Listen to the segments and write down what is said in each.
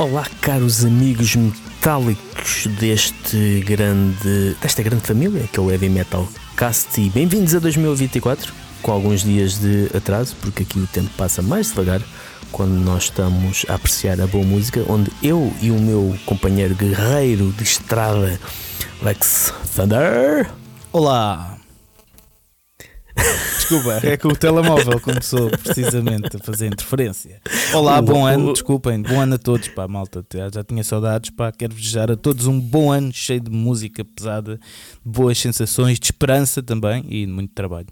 Olá, caros amigos metálicos deste grande, desta grande família que é o Heavy Metal Cast e bem-vindos a 2024 com alguns dias de atraso, porque aqui o tempo passa mais devagar quando nós estamos a apreciar a boa música, onde eu e o meu companheiro guerreiro de estrada, Lex Thunder. Olá! Desculpa, é que o telemóvel começou precisamente a fazer interferência. Olá, bom ano, desculpem, bom ano a todos, pá, malta. Já tinha saudades, pá, quero desejar a todos um bom ano cheio de música pesada, de boas sensações, de esperança também e de muito trabalho.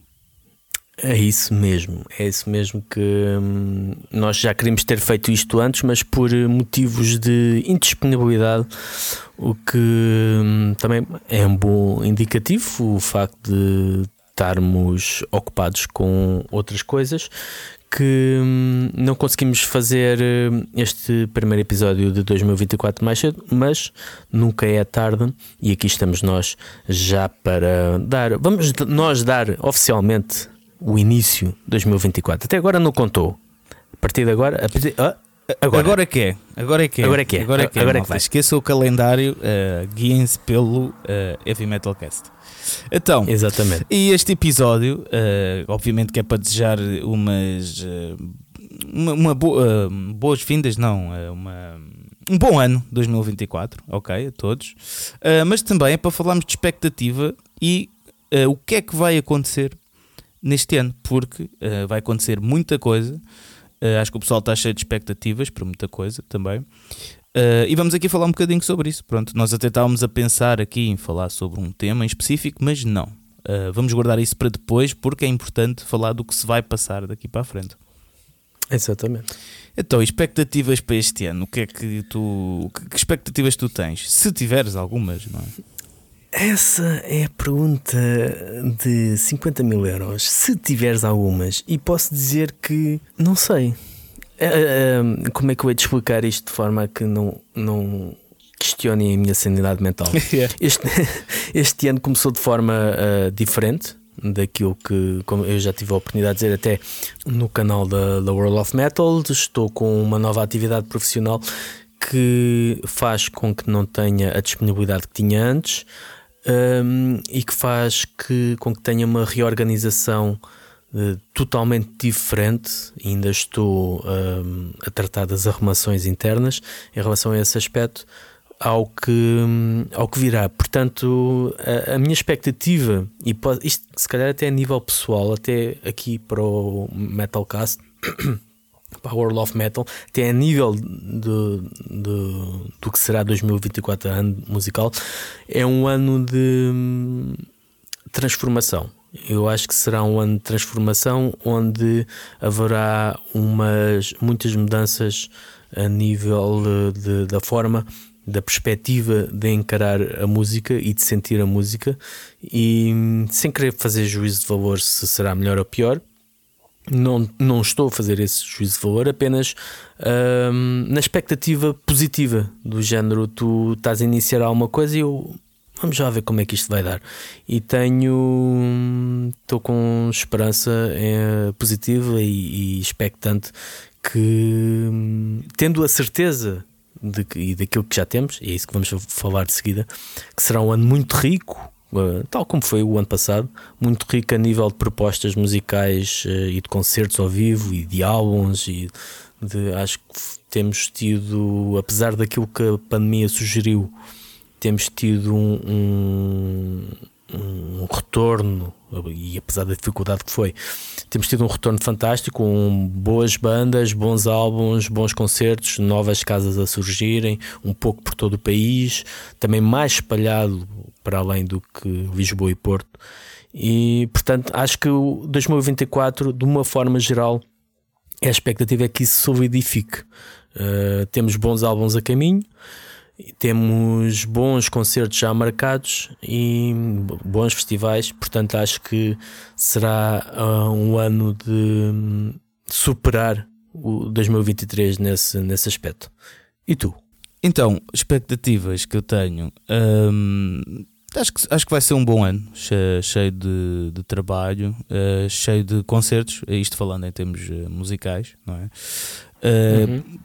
É isso mesmo, é isso mesmo que hum, nós já queríamos ter feito isto antes, mas por motivos de indisponibilidade, o que hum, também é um bom indicativo, o facto de estarmos ocupados com outras coisas que hum, não conseguimos fazer hum, este primeiro episódio de 2024 mais cedo, mas nunca é tarde e aqui estamos nós já para dar, vamos nós dar oficialmente o início de 2024. Até agora não contou. A partir de agora, a partir, Agora. agora que é. Agora é que é. Agora é que é. Agora é que é. Agora é que Esqueça o calendário, uh, guiem-se pelo uh, Heavy Metal Cast. Então, Exatamente. E este episódio, uh, obviamente que é para desejar umas. Uma, uma boa, boas-vindas, não, uma, um bom ano 2024, ok, a todos. mas também é para falarmos de expectativa e o que é que vai acontecer neste ano, porque vai acontecer muita coisa. Acho que o pessoal está cheio de expectativas para muita coisa também. Uh, e vamos aqui falar um bocadinho sobre isso. Pronto, nós até estávamos a pensar aqui em falar sobre um tema em específico, mas não. Uh, vamos guardar isso para depois porque é importante falar do que se vai passar daqui para a frente. Exatamente. Então, expectativas para este ano? O que é que tu. Que expectativas tu tens? Se tiveres algumas, não é? Essa é a pergunta de 50 mil euros. Se tiveres algumas, e posso dizer que não sei. Uh, como é que eu hei de explicar isto de forma a que não, não questionem a minha sanidade mental? yeah. este, este ano começou de forma uh, diferente daquilo que, como eu já tive a oportunidade de dizer até no canal da, da World of Metal. Estou com uma nova atividade profissional que faz com que não tenha a disponibilidade que tinha antes um, e que faz que, com que tenha uma reorganização Uh, totalmente diferente. Ainda estou uh, a tratar das arrumações internas em relação a esse aspecto. Ao que, ao que virá, portanto, a, a minha expectativa, e pode, isto se calhar até a nível pessoal, até aqui para o Metalcast, para a World of Metal, até a nível de, de, do que será 2024 ano musical, é um ano de hum, transformação eu acho que será um ano de transformação onde haverá umas, muitas mudanças a nível de, da forma, da perspectiva de encarar a música e de sentir a música, e sem querer fazer juízo de valor se será melhor ou pior. Não, não estou a fazer esse juízo de valor, apenas hum, na expectativa positiva do género. Tu estás a iniciar alguma coisa e eu vamos já ver como é que isto vai dar. E tenho. Estou com esperança é, positiva e, e expectante que, tendo a certeza de que, e daquilo que já temos, e é isso que vamos falar de seguida, que será um ano muito rico. Uh, tal como foi o ano passado, muito rico a nível de propostas musicais uh, e de concertos ao vivo e de álbuns e de, acho que temos tido, apesar daquilo que a pandemia sugeriu, temos tido um, um, um, retorno, e apesar da dificuldade que foi, temos tido um retorno fantástico, com boas bandas, bons álbuns, bons concertos, novas casas a surgirem, um pouco por todo o país, também mais espalhado para além do que Lisboa e Porto. E portanto, acho que o 2024, de uma forma geral, a expectativa é que isso solidifique. Uh, temos bons álbuns a caminho. Temos bons concertos já marcados e bons festivais, portanto acho que será uh, um ano de superar o 2023 nesse, nesse aspecto. E tu? Então, expectativas que eu tenho. Hum, acho, que, acho que vai ser um bom ano, cheio de, de trabalho, uh, cheio de concertos, isto falando em termos uh, musicais, não é? Uh, uhum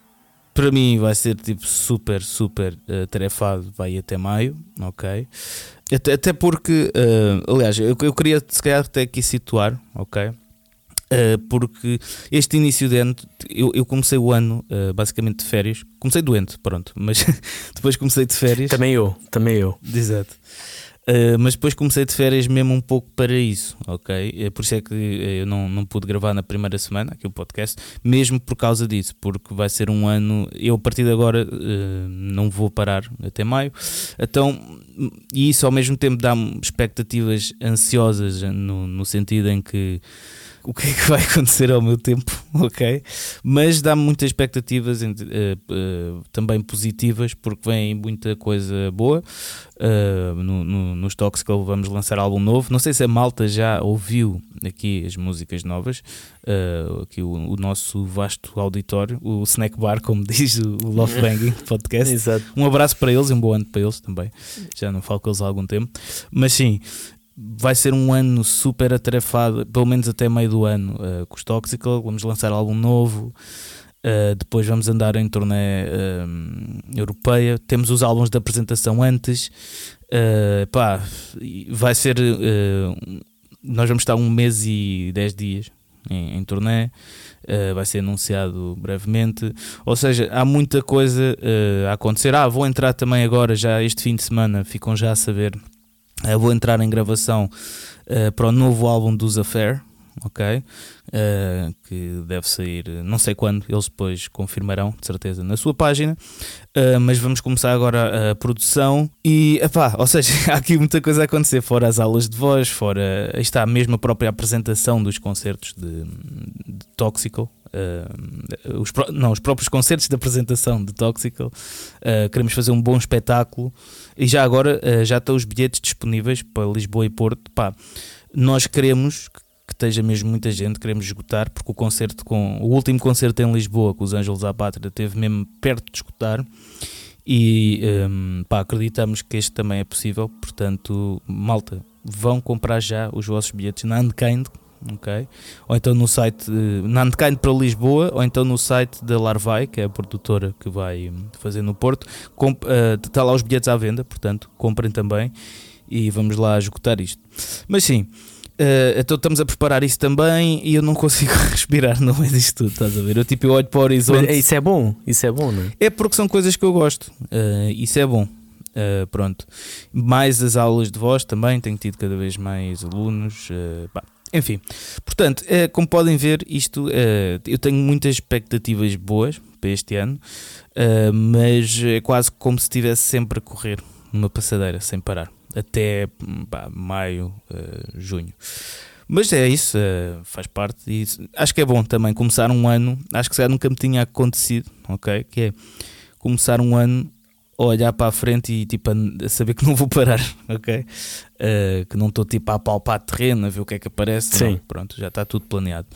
para mim vai ser tipo super, super uh, tarefado, vai até maio, ok? Até, até porque, aliás, eu, eu queria se calhar até aqui situar, ok? Uh, porque este início de ano, eu, eu comecei o ano uh, basicamente de férias. Comecei doente, pronto, mas depois comecei de férias. Também eu, também eu. Exato. Uh, mas depois comecei de férias mesmo um pouco para isso, ok? Uh, por isso é que eu não, não pude gravar na primeira semana aqui o podcast, mesmo por causa disso, porque vai ser um ano. Eu a partir de agora uh, não vou parar até maio, então, e isso ao mesmo tempo dá-me expectativas ansiosas no, no sentido em que o que é que vai acontecer ao meu tempo, ok? Mas dá-me muitas expectativas uh, uh, também positivas, porque vem muita coisa boa. Uh, no, no, nos Toxical vamos lançar álbum novo. Não sei se a malta já ouviu aqui as músicas novas, aqui o, o, nosso vasto auditório, o Snack Bar, como diz o Love Banging Podcast. Exato. Um abraço para eles e um bom ano para eles também. Já não falo com eles há algum tempo. Mas sim, vai ser um ano super atarefado, pelo menos até meio do ano, uh, com os Toxical. Vamos lançar álbum novo. Uh, depois vamos andar em turnê uh, europeia. Temos os álbuns de apresentação antes. Uh, pá, vai ser. nós vamos estar um mês e dez dias em, em turnê. vai ser anunciado brevemente. Ou seja, há muita coisa a acontecer. Ah, vou entrar também agora, já este fim de semana. Ficam já a saber Uh, vou entrar em gravação uh, para o novo álbum dos Affair, ok? Uh, que deve sair não sei quando, eles depois confirmarão, de certeza, na sua página. Uh, mas vamos começar agora a produção e, epá, ou seja, há aqui muita coisa a acontecer, fora as aulas de voz, fora está mesmo a própria apresentação dos concertos de, de Toxical. Uh, os, não, os próprios concertos de apresentação de Toxical. Uh, queremos fazer um bom espetáculo e já agora uh, já estão os bilhetes disponíveis para Lisboa e Porto. Pá, nós queremos que esteja mesmo muita gente, queremos esgotar, porque o concerto com o último concerto em Lisboa com os Ângelos à Pátria teve mesmo perto de esgotar e um, pá, acreditamos que este também é possível, portanto, malta, vão comprar já os vossos bilhetes na Unkind, ok? Ou então no site na Unkind para Lisboa, ou então no site da Larvai, que é a produtora que vai fazer no Porto, Comp, uh, está lá os bilhetes à venda, portanto, comprem também e vamos lá esgotar isto. Mas sim, Uh, então estamos a preparar isso também e eu não consigo respirar no meio disto tudo, estás a ver? Eu tipo, eu olho para o horizonte. Mas isso é bom, isso é bom, não é? É porque são coisas que eu gosto, uh, isso é bom. Uh, pronto, mais as aulas de voz também, tenho tido cada vez mais alunos. Enfim, portanto, como podem ver, isto eu tenho muitas expectativas boas para este ano, mas é quase como se estivesse sempre a correr numa passadeira sem parar até pá, maio, junho. Mas é isso, faz parte. E acho que é bom também começar um ano. Acho que já nunca me tinha acontecido, ok? Que é começar um ano olhar para a frente e tipo a, saber que não vou parar, ok? Uh, que não estou tipo a palpar terreno, a ver o que é que aparece. Sim. Não, pronto, já está tudo planeado.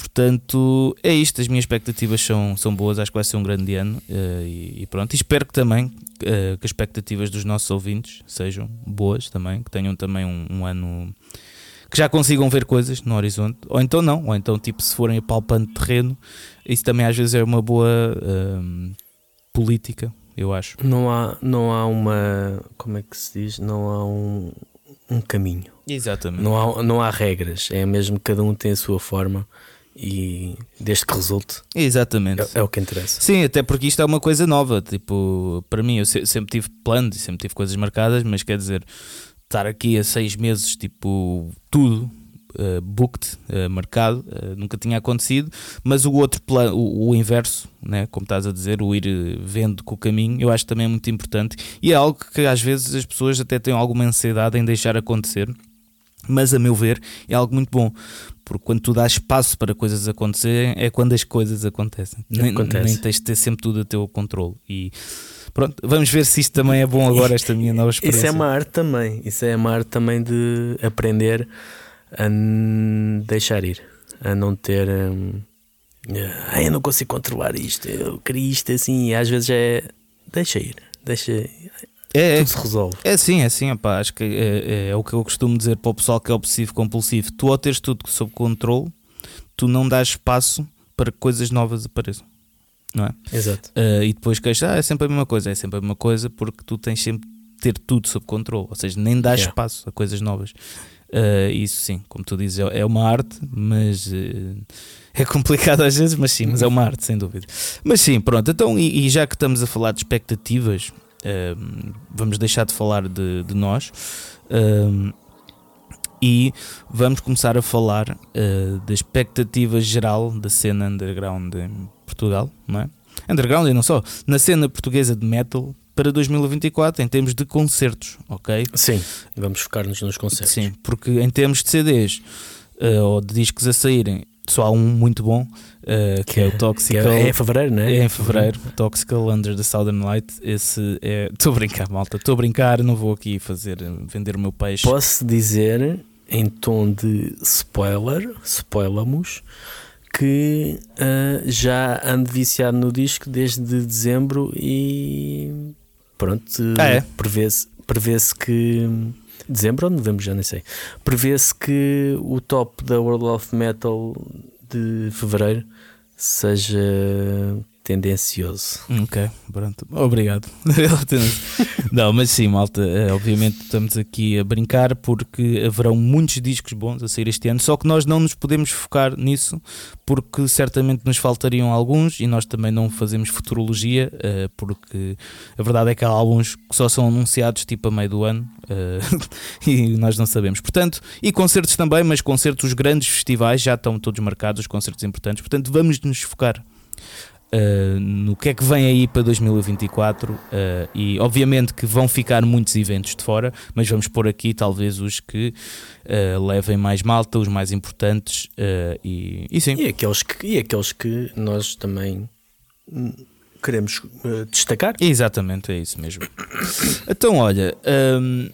Portanto, é isto. As minhas expectativas são, são boas. Acho que vai ser um grande ano. Uh, e, e, pronto. E espero que também uh, que as expectativas dos nossos ouvintes sejam boas também. Que tenham também um, um, ano. Que já consigam ver coisas no horizonte. Ou então não. Ou então, tipo, se forem palpando terreno, isso também às vezes é uma boa uh, política, eu acho. Não há, não há uma. Como é que se diz? Não há um, um caminho. Exatamente. Não há, não há regras. É mesmo que cada um tem a sua forma e desde que resulte Exatamente. É, é, o que interessa. Sim, até porque isto é uma coisa nova. Tipo, para mim, eu sempre tive planos e sempre tive coisas marcadas, mas quer dizer, estar aqui a seis meses, tipo, tudo. Uh, booked, uh, marcado, uh, nunca tinha acontecido, mas o outro plano, o, o, inverso, né, como estás a dizer, o ir vendo com o caminho, eu acho também é muito importante e é algo que às vezes as pessoas até têm alguma ansiedade em deixar acontecer, mas a meu ver é algo muito bom, porque quando tu dás espaço para coisas acontecerem, é quando as coisas acontecem. Nem, Acontece. nem tens de ter sempre tudo a teu controle. E pronto, vamos ver se isto também é bom agora, esta minha nova experiência. Isso é uma arte também. Isso é uma arte também de aprender a deixar ir, a não ter. Ah, eu não consigo controlar isto, eu queria isto assim, e às vezes é. Deixa ir, deixa. É, Tudo se resolve. É sim, é sim. Opa, acho que é, é, é, o que eu costumo dizer para o pessoal que é obsessivo compulsivo. Tu, ao teres tudo sob controle, tu não dás espaço para que coisas novas apareçam. não é? Exato. Uh, e depois queixas, ah, é sempre a mesma coisa, é sempre a mesma coisa porque tu tens sempre de ter tudo sob controle, ou seja, nem dás Yeah. espaço a coisas novas. Uh, isso sim, como tu dizes, é é uma arte, mas uh, é complicado às vezes, mas sim, mas é uma arte, sem dúvida. Mas sim, pronto, então, e, e já que estamos a falar de expectativas, uh, vamos deixar de falar de, de nós. e vamos começar a falar da expectativa geral da cena underground em Portugal, não é? Underground e não só, na cena portuguesa de metal para 2024 em termos de concertos, ok? Sim, vamos focar-nos nos concertos. Sim, porque em termos de CDs uh, ou de discos a saírem, só há um muito bom, uh, que, é o Que Toxical. é, é em fevereiro, não é? É em fevereiro, Toxical Under the Southern Light. Esse é. Estou a brincar, malta. Estou a brincar, não vou aqui fazer vender o meu peixe. Posso dizer, em tom de spoiler, spoilamos, que ah, já ando viciado no disco desde dezembro e pronto, Ah, é? prevê-se prevê que. Dezembro ou novembro, já nem sei. Prevê-se que o top da World of Metal de fevereiro seja tendencioso. Ok, pronto. Obrigado. não, mas sim, malta. eh, Obviamente estamos aqui a brincar porque haverão muitos discos bons a sair este ano. Só que nós não nos podemos focar nisso porque certamente nos faltariam alguns e nós também não fazemos futurologia eh, porque a verdade é que há álbuns que só são anunciados tipo a meio do ano eh, e nós não sabemos. Portanto, e concertos também, mas concertos, os grandes festivais já estão todos marcados, os concertos importantes. Portanto, vamos nos focar Uh, no que é que vem aí para 2024 uh, e obviamente que vão ficar muitos eventos de fora, mas vamos pôr aqui talvez os que uh, levem mais malta, os mais importantes e, e sim. E aqueles que, e aqueles que nós também hum, queremos destacar. Exatamente, é isso mesmo. então, olha, hum,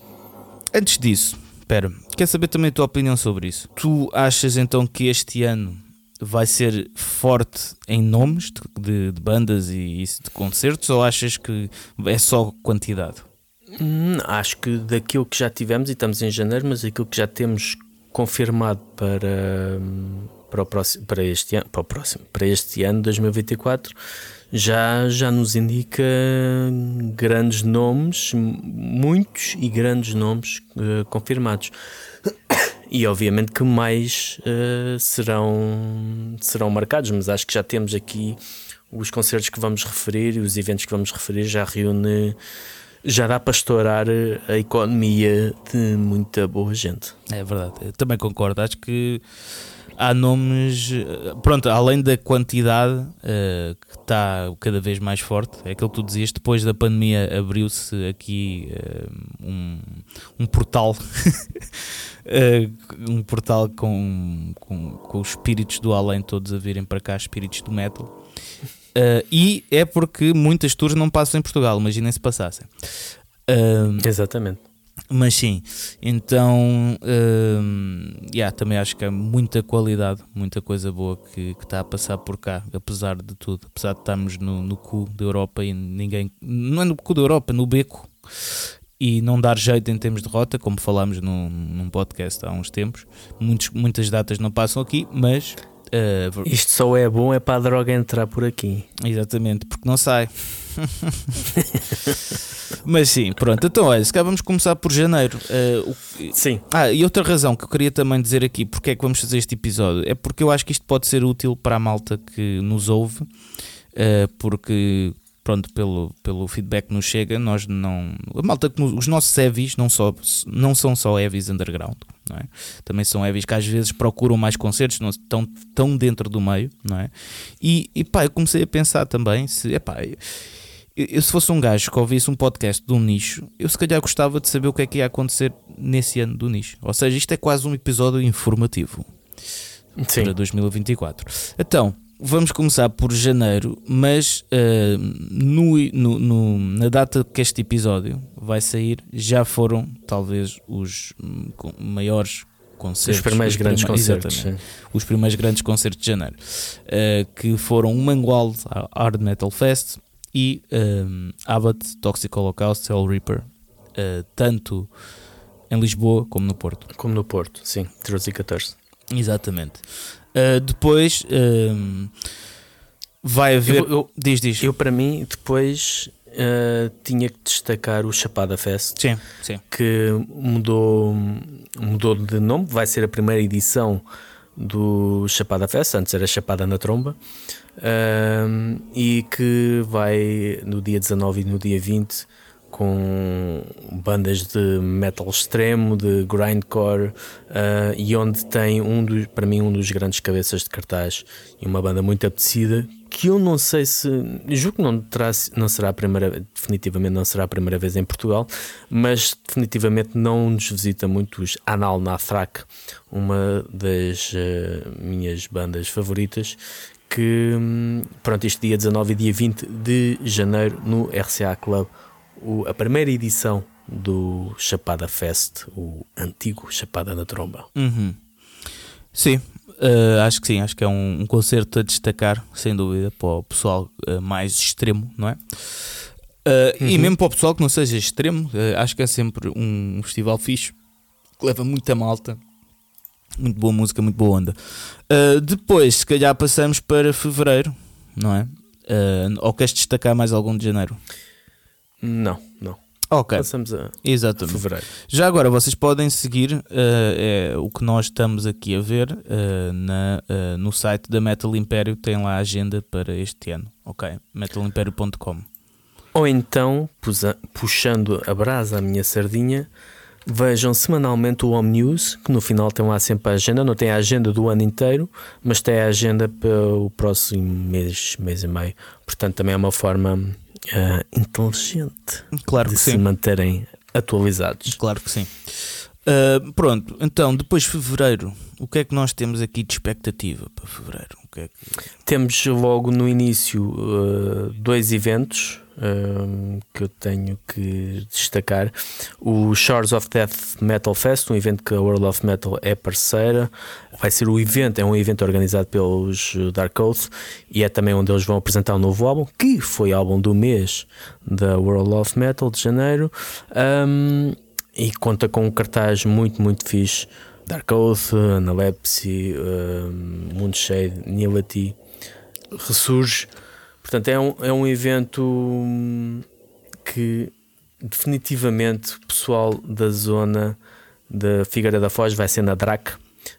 antes disso, espera, quer saber também a tua opinião sobre isso? Tu achas então que este ano vai ser forte em nomes de, de- bandas e de concertos ou achas que é só quantidade? Hum, acho que daquilo que já tivemos, e estamos em janeiro, mas aquilo que já temos confirmado para, para, o próximo, para, este, ano, para, o próximo, para este ano, 2024, já, já nos indica grandes nomes, muitos e grandes nomes eh, confirmados. E obviamente que mais eh, serão, serão marcados, mas acho que já temos aqui os concertos que vamos referir e os eventos que vamos referir já reúne já dá para estourar a economia de muita boa gente. É verdade, eu também concordo. Acho que há nomes, eh, pronto, além da quantidade eh, que está cada vez mais forte, é aquilo que tu dizias, depois da pandemia abriu-se aqui eh, um, um portal, eh, um portal com, com, com os espíritos do além todos a virem para cá, espíritos do metal. E é porque muitas tours não passam em Portugal, imaginem se passassem. Exatamente. Mas sim, então hum, yeah, também acho que há muita qualidade, muita coisa boa que que está a passar por cá, apesar de tudo, apesar de estarmos no, no cu da Europa e ninguém, não é no cu da Europa, no beco e não dar jeito em termos de rota, como falámos num, num podcast há uns tempos. Muitos, muitas datas não passam aqui, mas ver- Isto só é bom é para a droga entrar por aqui. Exatamente, porque não sai. Mas sim, pronto. Então, olha, se calhar vamos começar por janeiro. Eh, o Sim. Ah, e outra razão que eu queria também dizer aqui, porque é que vamos fazer este episódio, é porque eu acho que isto pode ser útil para a malta que nos ouve, eh, porque, pronto, pelo, pelo feedback que nos chega, nós não. A malta que os nossos heavies não, só, não são só heavies underground, não é? Também são heavies que às vezes procuram mais concertos, não estão tão dentro do meio, não é? E, e pá, eu comecei a pensar também se, epá, eu, se fosse um gajo que ouvisse um podcast de um nicho, eu se calhar gostava de saber o que é que ia acontecer nesse ano do nicho. Ou seja, isto é quase um episódio informativo Sim. para 2024. Então, vamos começar por janeiro, mas ah, no, no- no- na data que este episódio vai sair, já foram talvez os hum, maiores concertos. Os primeiros os grandes prime- concertos. Os primeiros grandes concertos de janeiro, eh, que foram o Mangualde Hard Metal Fest e um, Abbott Toxic Holocaust Hell Reaper, eh, tanto em Lisboa como no Porto. Como no Porto, sim. 13 e 14. Exatamente. Uh, depois um, vai haver. Eu, eu, diz, diz. eu, para mim, depois uh, tinha que destacar o Chapada Fest, Sim, sim. que mudou, mudou de nome, vai ser a primeira edição do Chapada Fest, antes era Chapada na Tromba, um, e que vai no dia 19 e no dia 20 com bandas de metal extremo, de grindcore, uh, e onde tem um dos, para mim um dos grandes cabeças de cartaz e uma banda muito apetecida que eu não sei se julgo que não, terá, não será a primeira definitivamente não será a primeira vez em Portugal mas definitivamente não nos visita muito os Anal Nathrak uma das uh, minhas bandas favoritas que hum, pronto este dia 19 e dia 20 de janeiro no RCA Club o, a primeira edição do Chapada Fest, o antigo Chapada na Tromba. Uhum. Sim, uh, acho que sim, acho que é um, um, concerto a destacar, sem dúvida, para o pessoal uh, mais extremo, não é? Uh, uhum. E mesmo para o pessoal que não seja extremo, acho que é sempre um, um festival fixe, que leva muita malta, muito boa música, muito boa onda. depois, se calhar, passamos para fevereiro, não é? ou queres destacar mais algum de janeiro? Não, não. Ok. Passamos a, Exatamente. fevereiro. Já agora vocês podem seguir uh, é, o que nós estamos aqui a ver uh, na, uh, no site da Metal Império, tem lá a agenda para este ano. Ok, metalimpério.com. Ou então, puxando a brasa à minha sardinha, vejam semanalmente o Home News, que no final tem lá sempre a agenda, não tem a agenda do ano inteiro, mas tem a agenda para o próximo mês, mês e meio. Portanto, também é uma forma uh, inteligente claro de que se sim. manterem atualizados. Claro que sim. Uh, pronto, então depois de fevereiro, o que é que nós temos aqui de expectativa para fevereiro? O que é que... Temos logo no início uh, dois eventos uh, que eu tenho que destacar: o Shores of Death Metal Fest, um evento que a World of Metal é parceira. Vai ser o evento, é um evento organizado pelos Dark Oath e é também onde eles vão apresentar um novo álbum, que foi álbum do mês da World of Metal de janeiro. Um, e conta com um cartaz muito, muito fixe. Dark Oath, Analepsy, uh, Moonshade, Nility, ressurge. Portanto, é um, é um evento que definitivamente o pessoal da zona da Figueira da Foz vai ser na DRAC,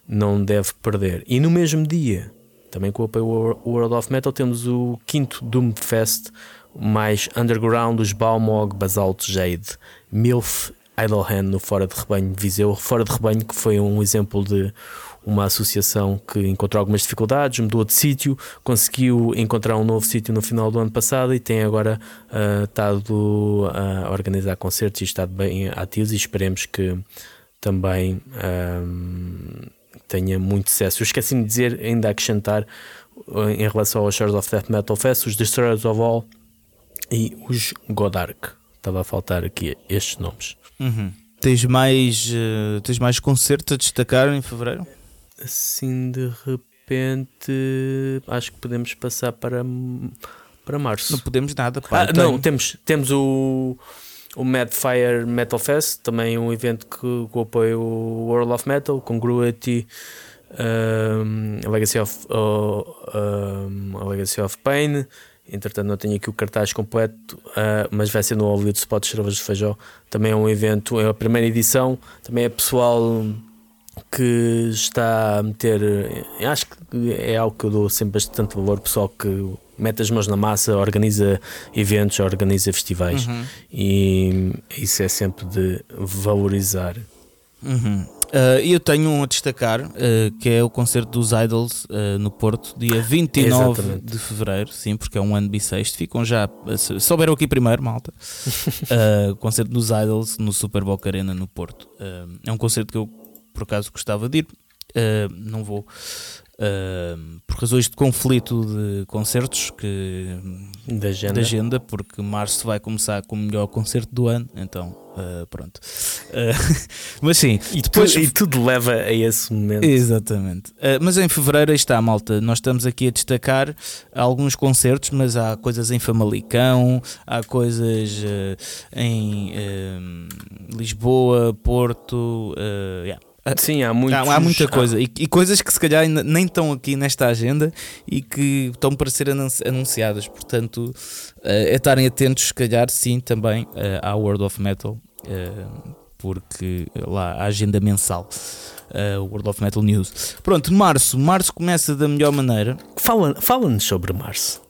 não deve perder. E no mesmo dia, também com o apoio World of Metal, temos o quinto Doom Fest mais underground dos Balmog, Basalt Jade, Milf Idle Hand no Fora de Rebanho de Viseu. Fora de Rebanho que foi um exemplo de uma associação que encontrou algumas dificuldades, mudou de sítio, conseguiu encontrar um novo sítio no final do ano passado e tem agora uh, estado a organizar concertos e estado bem ativos e esperemos que também uh, tenha muito sucesso. Eu esqueci-me de dizer, ainda acrescentar em relação aos Shores of Death Metal Fest, os Destroyers of All e os Godark. Estava a faltar aqui estes nomes. Uhum. Tens mais, uh, tens mais concertos a destacar em fevereiro? Assim de repente, acho que podemos passar para, para março. Não podemos nada. Pá, ah, não, temos, temos o, o Mad Fire Metal Fest, também um evento que, que apoia o World of Metal, Congruity, um, a Legacy of, uh, um, a Legacy of Pain Entretanto, não tenho aqui o cartaz completo, uh, mas vai ser no Hollywood Spot Cervejas de Feijó. Também é um evento, é a primeira edição. Também é pessoal que está a meter. Acho que é algo que eu dou sempre bastante valor. Pessoal que mete as mãos na massa, organiza eventos, organiza festivais. Uhum. E isso é sempre de valorizar. Uhum. Uh, eu tenho um a destacar, uh, que é o concerto dos Idols uh, no Porto, dia 29 Exatamente. de fevereiro, sim, porque é um ano bissexto. Ficam já, souberam aqui primeiro, malta. o concerto dos Idols no Super Boca Arena no Porto. é um concerto que eu, por acaso, gostava de ir. não vou Uh, por razões de conflito de concertos que, da, agenda. da agenda, porque março vai começar com o melhor concerto do ano, então uh, pronto. Uh, mas sim, e, depois, tu, e tudo leva a esse momento. Exatamente. mas em fevereiro está, malta. Nós estamos aqui a destacar alguns concertos, mas há coisas em Famalicão, há coisas em Lisboa, Porto, yeah Sim, há, muitos, há, há muita coisa. E, e, coisas que se calhar ainda nem estão aqui nesta agenda e que estão para ser anunciadas. Portanto, uh, é estarem atentos, se calhar, sim, também uh, à World of Metal, uh, porque lá a agenda mensal. Uh, World of Metal News. Pronto, março. Março começa da melhor maneira. Fala-nos fala sobre março.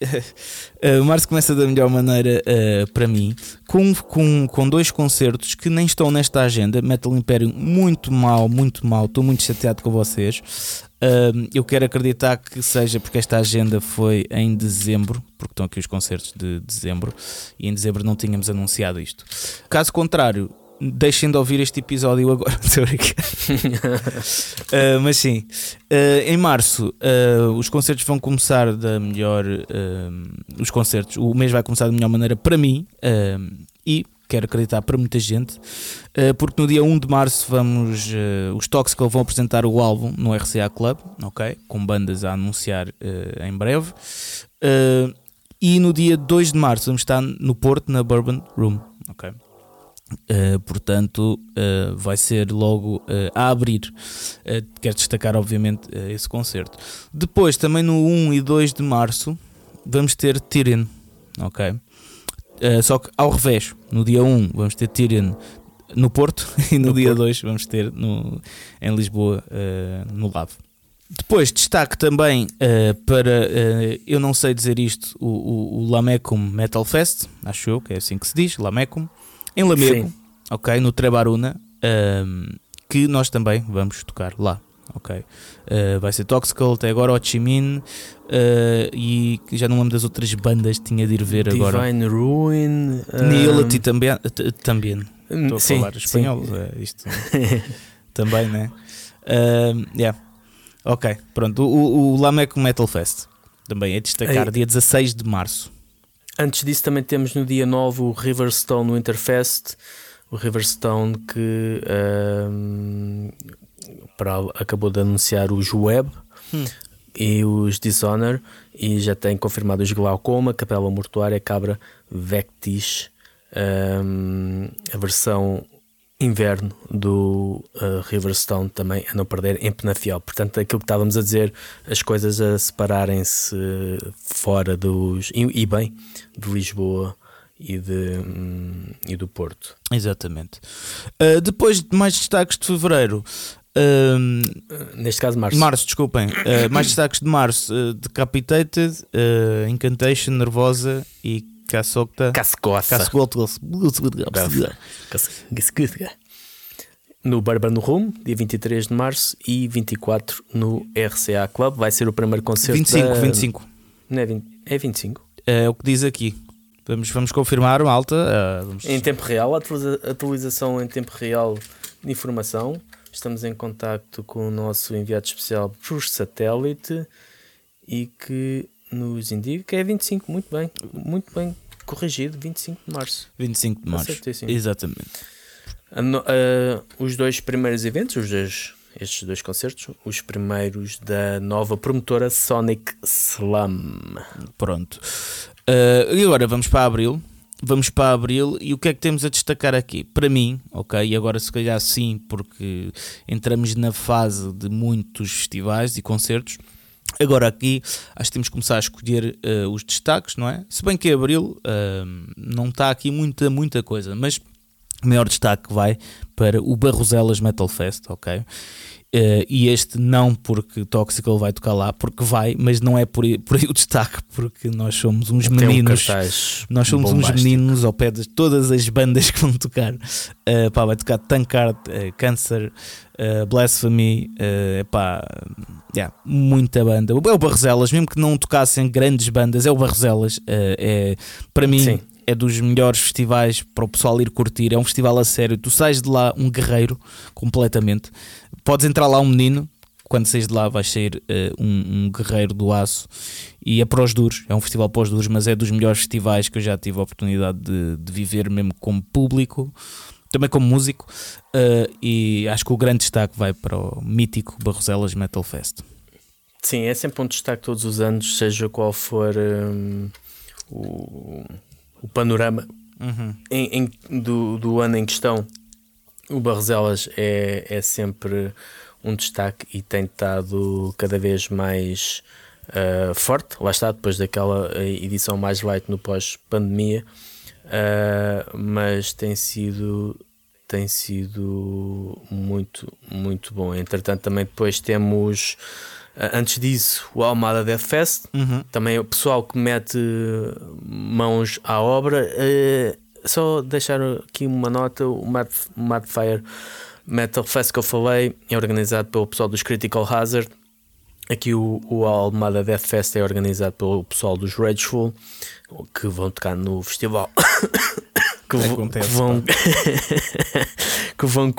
uh, março começa da melhor maneira uh, para mim, com, com, com dois concertos que nem estão nesta agenda. Metal Imperium, muito mal, muito mal. Estou muito chateado com vocês. Uh, eu quero acreditar que seja porque esta agenda foi em dezembro, porque estão aqui os concertos de dezembro, e em dezembro não tínhamos anunciado isto. Caso contrário, deixem de ouvir este episódio agora. uh, mas sim, uh, em março uh, os concertos vão começar da melhor. os concertos, o mês vai começar da melhor maneira para mim e quero acreditar para muita gente, porque no dia 1 de março vamos. os Toxical vão apresentar o álbum no RCA Club, ok? Com bandas a anunciar em breve. e no dia 2 de março vamos estar no Porto, na Bourbon Room, ok? Uh, portanto, uh, vai ser logo uh, a abrir. quero destacar, obviamente, esse concerto. Depois, também no 1 e 2 de março, vamos ter Tyrion, ok? só que ao revés, no dia 1 vamos ter Tyrion no Porto e no, no dia Porto. 2 vamos ter no, em Lisboa, no Lavo. Depois destaque também para, eu não sei dizer isto, o, o, o Lamecum Metal Fest, acho eu que é assim que se diz, Lamecum em Lamego, Sim. ok, no Trebaruna, um, que nós também vamos tocar lá. Ok, uh, vai ser Toxical, até agora Ho Chi Minh uh, e já não lembro das outras bandas tinha de ir ver Divine agora. Divine Ruin, Nihility um... também, também. Estou a sim, falar espanhol, é isto também, né? Uh, yeah. Ok, pronto. O, o Lameco Metal Fest também é destacar, Ei. dia 16 de março. Antes disso, também temos no dia 9 o Riverstone Winterfest. O Riverstone que um, para, acabou de anunciar os Web hum. e os Dishonor e já tem confirmado os Glaucoma, Capela Mortuária, Cabra, Vectis, um, a versão inverno do uh, Riverstone também a não perder em Penafiel. Portanto, aquilo que estávamos a dizer, as coisas a separarem-se fora dos. E, e, bem, de Lisboa e, de, um, e do Porto. Exatamente. Uh, depois de mais destaques de fevereiro. Uh, Neste caso, março. Março, desculpem. Uh, mais destaques de março: uh, Decapitated, Incantation, Nervosa e Casocta. Cascoça. No Bourbon Room, dia 23 de março e 24 no RCA Club. Vai ser o primeiro concerto. 25, da... 25. Não é, 20... é 25. É o que diz aqui. Vamos, vamos confirmar, malta. Uh, vamos... Em tempo real, atualização em tempo real de informação. Estamos em contato com o nosso enviado especial por satélite e que nos indica que é 25, muito bem, muito bem corrigido, 25 de março. 25 de março. Exatamente. Uh, os dois primeiros eventos, os dois, estes dois concertos, os primeiros da nova promotora Sonic Slam. Pronto. Uh, e agora vamos para abril. Vamos para abril e o que é que temos a destacar aqui? Para mim, ok, e agora se calhar sim, porque entramos na fase de muitos festivais e concertos. Agora aqui acho que temos que começar a escolher uh, os destaques, não é? Se bem que abril uh, não está aqui muita, muita coisa, mas o maior destaque vai para o Barroselas Metal Fest, ok? Uh, e este não porque Toxical vai tocar lá, porque vai, mas não é por aí, por aí o destaque, porque nós somos uns Tem meninos. Um nós somos bombástico. uns meninos ao pé de todas as bandas que vão tocar. Uh, pá, vai tocar Tankard, uh, Cancer, uh, Blasphemy, uh, pá, yeah, muita banda. É o Barroselas, mesmo que não tocassem grandes bandas, é o Barroselas. É, para mim, Sim é dos melhores festivais para o pessoal ir curtir. É um festival a sério. Tu sais de lá um guerreiro completamente. Podes entrar lá um menino. Quando saís de lá, vais sair uh, um, um, guerreiro do aço. E é para os duros. É um festival para os duros, mas é dos melhores festivais que eu já tive a oportunidade de, de viver, mesmo como público, também como músico. Uh, e acho que o grande destaque vai para o mítico Barroselas Metal Fest. Sim, é sempre um destaque todos os anos, seja qual for um, o o panorama uhum. em, em, do, do ano em questão. o Barroselas é, é sempre um destaque e tem estado cada vez mais uh, forte. Lá está, depois daquela edição mais light no pós-pandemia, uh, mas tem sido tem sido muito, muito bom. Entretanto, também depois temos antes disso o Almada Death Fest, uhum. também o pessoal que mete mãos à obra. só deixar aqui uma nota: o Mad, Madfire Metal Fest que eu falei é organizado pelo pessoal dos Critical Hazard. Aqui o, o Almada Death Fest é organizado pelo pessoal dos Rageful, que vão tocar no festival. que, Acontece, que, vão que vão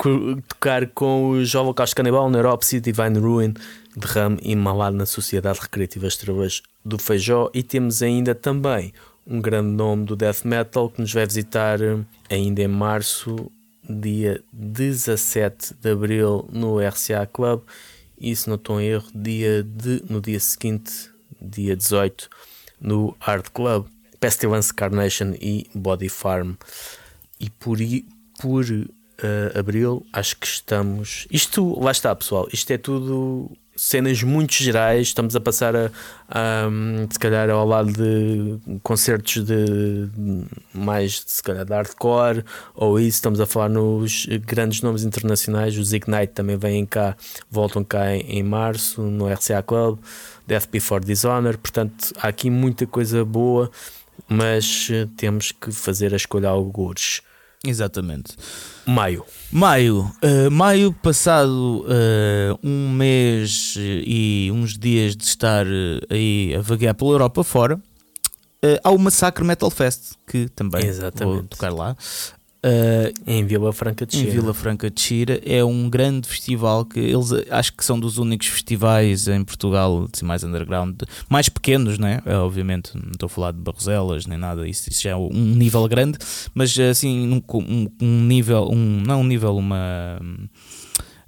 tocar com os Holocaust Canibal, Neuropsy, Divine Ruin, Derrame e Malado na Sociedade Recreativa Estrelas do Feijó. E temos ainda também um grande nome do death metal que nos vai visitar ainda em março dia 17 de abril no RCA Club. E se não estou em erro, dia de, no dia seguinte, dia 18, no Art Club, Pestilence Carnation e Body Farm. E por, por uh, abril acho que estamos. Isto, lá está pessoal, isto é tudo cenas muito gerais. Estamos a passar a, a, se calhar ao lado de concertos de mais se calhar de hardcore ou isso. Estamos a falar nos grandes nomes internacionais. Os Ignite também vêm cá, voltam cá em, em março no RCA Club, Death Before Dishonor. Portanto, há aqui muita coisa boa, mas eh, temos que fazer a escolha algures. Exatamente. Maio. Maio. Uh, maio, passado uh, um mês e uns dias de estar uh, aí a vaguear pela Europa fora, há o Massacre Metal Fest, que também Exatamente. vou tocar lá. Uh, em Vila Franca de Xira. Em Vila Franca de Xira. É um grande festival que eles acho que são dos únicos festivais em Portugal assim, mais underground, mais pequenos, né? Obviamente, não estou a falar de Barroselas nem nada, isso, isso já é um nível grande, mas assim, um, um, um nível, um, não um nível, uma.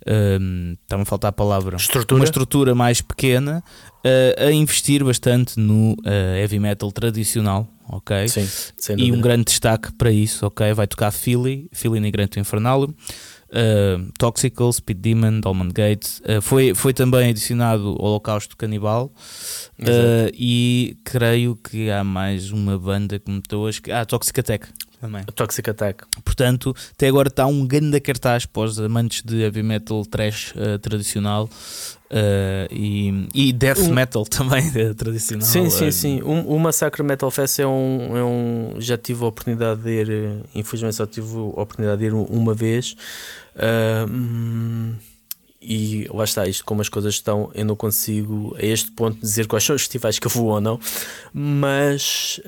Um, está-me a faltar a palavra, estrutura. uma estrutura mais pequena uh, a investir bastante no uh, heavy metal tradicional, ok? Sim, e um grande destaque para isso, ok? Vai tocar Philly, Philly Nigrento Infernal, uh, Toxical, Speed Demon, Dolman Gate. Uh, foi, foi também adicionado Holocausto Canibal. Uh, e creio que há mais uma banda que me estou a Ah, Toxic Attack. Também. Toxic Attack. Portanto, até agora está um grande cartaz para os amantes de heavy metal trash uh, tradicional Uh, e, e death um, metal também tradicional. Sim, sim, sim. O, o Massacre Metal Fest é um, é um. Já tive a oportunidade de ir, eh, infelizmente só tive a oportunidade de ir uma vez. Uh, e lá está, isto como as coisas estão, eu não consigo a este ponto dizer quais são os festivais que eu vou ou não, mas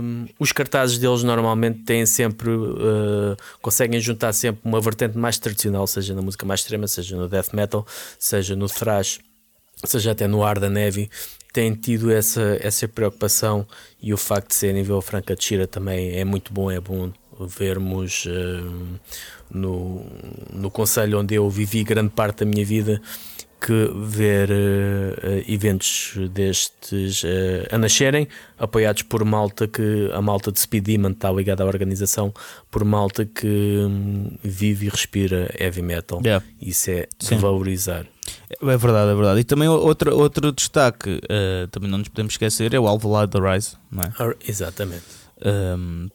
um, os cartazes deles normalmente têm sempre, uh, conseguem juntar sempre uma vertente mais tradicional, seja na música mais extrema, seja no death metal, seja no thrash, seja até no ar da neve, têm tido essa, essa preocupação e o facto de ser em Vila Franca de Xira também é muito bom, é bom vermos uh, no, no conselho onde eu vivi grande parte da minha vida que ver uh, eventos destes uh, a nascerem, apoiados por malta que a malta de Speed Demon está ligada à organização, por malta que um, vive e respira heavy metal. Yeah. Isso é Sim. valorizar. É verdade, é verdade. E também outro, outro destaque, uh, também não nos podemos esquecer, é o Alvalade da Rise, não é? Ah, exatamente. Um,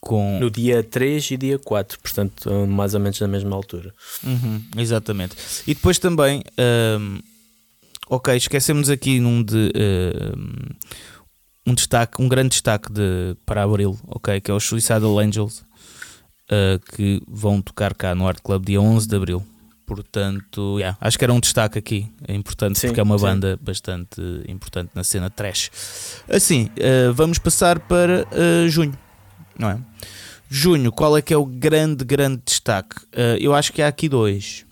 com... No dia 3 e dia 4, portanto, mais ou menos na mesma altura. Uhum, exatamente. E depois também, um, ok, esquecemos aqui num de. Um, um destaque, um grande destaque de, para abril, ok, que é os Suicidal Angels, uh, que vão tocar cá no Art Club dia 11 de abril. Portanto, yeah, acho que era um destaque aqui, é importante sim, porque é uma sim. banda bastante importante na cena trash. Assim, uh, vamos passar para uh, junho não é? Junho, qual é que é o grande, grande destaque? Uh, eu acho que há aqui dois.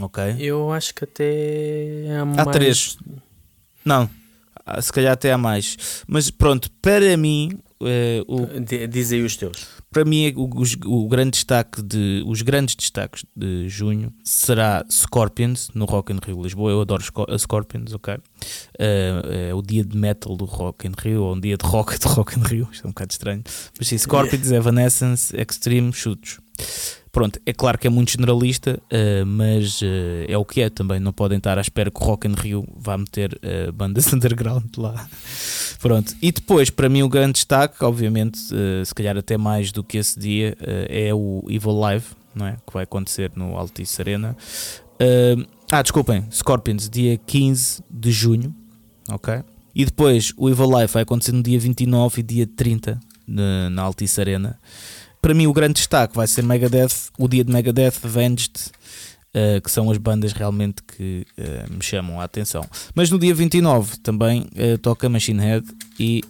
Ok? Eu acho que até há, há mais... três. Não, se calhar até há mais. Mas pronto, para mim, Uh, o, Diz aí os teus. Para mim, o, o, o, grande destaque de, os grandes destaques de junho será Scorpions no Rock in Rio Lisboa. Eu adoro Scorpions, ok? Uh, é o dia de metal do Rock in Rio, ou um dia de rock do Rock in Rio. Isto é um bocado estranho. Mas sim, Scorpions. Evanescence, Extreme, Chutos. Pronto, é claro que é muito generalista, uh, mas uh, é o que é também. Não podem estar à espera que o Rock in Rio vá meter uh, bandas underground lá. pronto. E depois, para mim, o grande destaque, obviamente, se calhar até mais do que esse dia, é o Evil Live, não é? Que vai acontecer no Altice Arena. ah, desculpem, Scorpions, dia 15 de junho, ok? E depois o Evil Live vai acontecer no dia 29 e dia 30 na, na Altice Arena para mim o grande destaque vai ser Megadeth, o dia de Megadeth, Avenged, uh, que são as bandas realmente que uh, me chamam a atenção. Mas no dia 29 também uh, toca Machine Head e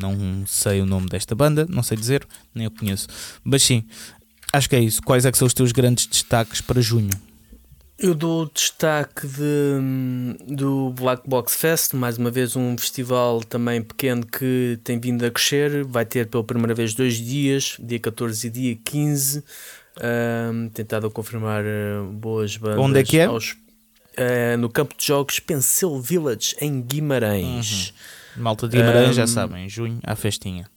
não sei o nome desta banda, não sei dizer, nem eu conheço. Mas sim, acho que é isso. Quais é que são os teus grandes destaques para junho? Eu dou destaque de, do Black Box Fest, mais uma vez um festival também pequeno que tem vindo a crescer. Vai ter pela primeira vez dois dias, dia 14 e dia 15. Um, tentado confirmar uh, boas bandas. Onde é que é? Aos, uh, no campo de jogos Pencil Village, em Guimarães. Uhum. Malta de Guimarães um, já sabem, em junho há festinha.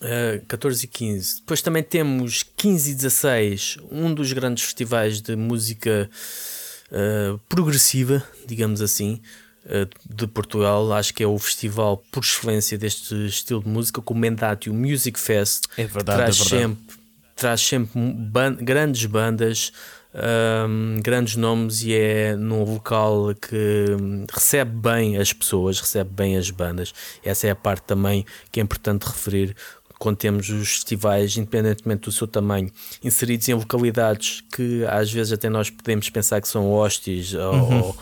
Uh, 14 e 15. Depois também temos 15 e 16, um dos grandes festivais de música uh, progressiva, digamos assim, uh, de Portugal. Acho que é o festival por excelência deste estilo de música, com o Mendatio Music Fest. É verdade, traz é verdade. sempre, traz sempre ban grandes bandas. Um, grandes nomes e é num local que recebe bem as pessoas, recebe bem as bandas. Essa é a parte também que é importante referir quando temos os festivais, independentemente do seu tamanho, inseridos em localidades que às vezes até nós podemos pensar que são hostis uhum. ou,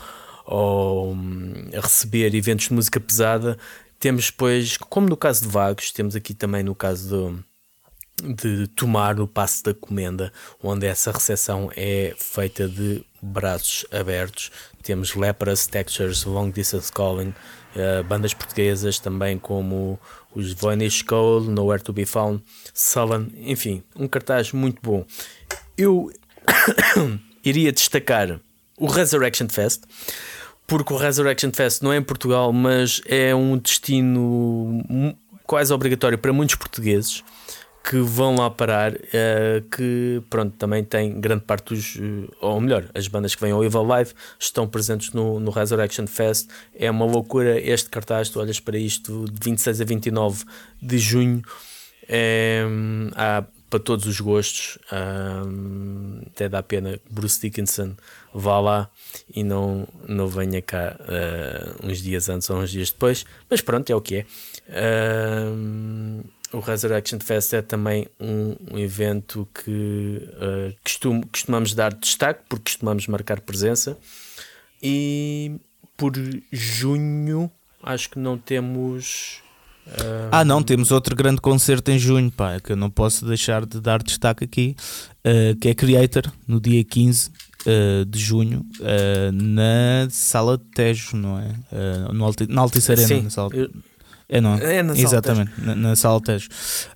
ou um, receber eventos de música pesada, temos depois, como no caso de Vagos, temos aqui também no caso do de tomar o passo da comenda, onde essa recepção é feita de braços abertos. Temos Leprous, Textures, Long Distance Calling, uh, bandas portuguesas também como os Voynich Cole, Nowhere to Be Found, Sullen, enfim, um cartaz muito bom. Eu iria destacar o Resurrection Fest, porque o Resurrection Fest não é em Portugal, mas é um destino quase obrigatório para muitos portugueses que vão lá parar, uh, que pronto, também tem grande parte dos, uh, ou melhor, as bandas que vêm ao Evil Live estão presentes no, no Resurrection Fest. É uma loucura este cartaz, tu olhas para isto de 26 a 29 de junho. É, há para todos os gostos, um, até dá pena Bruce Dickinson vá lá e não, não venha cá uh, uns dias antes ou uns dias depois, mas pronto, é o que é. Um, o Resurrection Fest é também um, um evento que uh, costum, costumamos dar destaque, porque costumamos marcar presença. E por junho, acho que não temos. Uh... Ah, não, temos outro grande concerto em junho, pá, que eu não posso deixar de dar destaque aqui, uh, que é Creator, no dia 15 uh, de junho, na Sala de Tejo, não é? no Alti na Altice Arena. Sim, na sala... eu é, não é? na Exatamente, na, na Sala Tejo.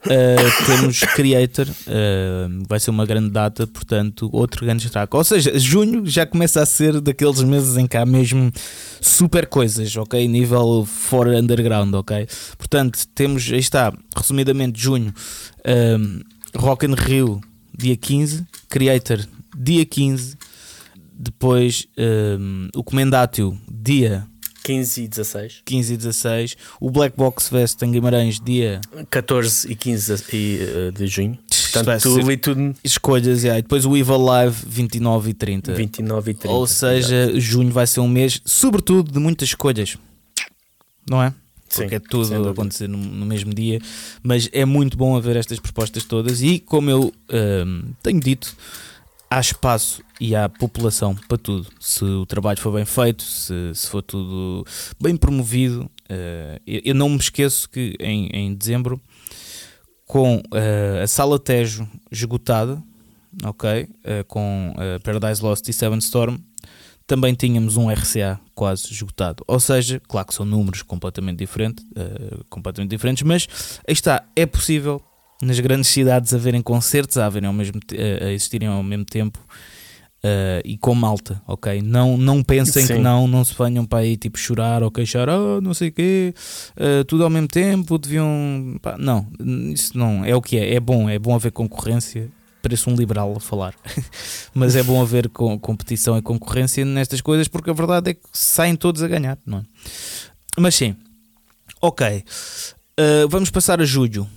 Uh, temos Creator, uh, vai ser uma grande data, portanto, outro grande destaque. Ou seja, junho já começa a ser daqueles meses em que há mesmo super coisas, ok? Nível for underground, ok? Portanto, temos, aí está, resumidamente, junho, uh, Rock in Rio, dia 15, Creator, dia 15, depois o Comendatio, dia 15 e 16. 15 e 16. O Black Box Fest em Guimarães, dia 14 e 15 de, de junho. Portanto, tudo ali tudo. Escolhas, e aí. depois o Evil Live 29 e 30. 29 e 30. Ou seja, junho vai ser um mês, sobretudo, de muitas escolhas. Não é? Porque Sim, é tudo a acontecer no, no, mesmo dia. Mas é muito bom haver estas propostas todas. E como eu um, tenho dito há espaço e há população para tudo. Se o trabalho for bem feito, se, se for tudo bem promovido. Uh, eu, eu, não me esqueço que em, em dezembro, com uh, a Sala Tejo esgotada, ok, uh, com Paradise Lost e Seven Storm, também tínhamos um RCA quase esgotado. Ou seja, claro que são números completamente, diferente, completamente diferentes, mas aí está, é possível nas grandes cidades haverem concertos a, haverem ao mesmo, a existirem ao mesmo tempo uh, e com malta, ok? Não, não pensem Sim. que não, não se venham para aí tipo chorar ou queixar, oh, não sei o quê, uh, tudo ao mesmo tempo, deviam. Pá, não, isso não é o que é, é bom, é bom haver concorrência pareço um liberal a falar, mas é bom haver competição e concorrência nestas coisas porque a verdade é que saem todos a ganhar, não é? Mas sim, ok. Uh, vamos passar a julho.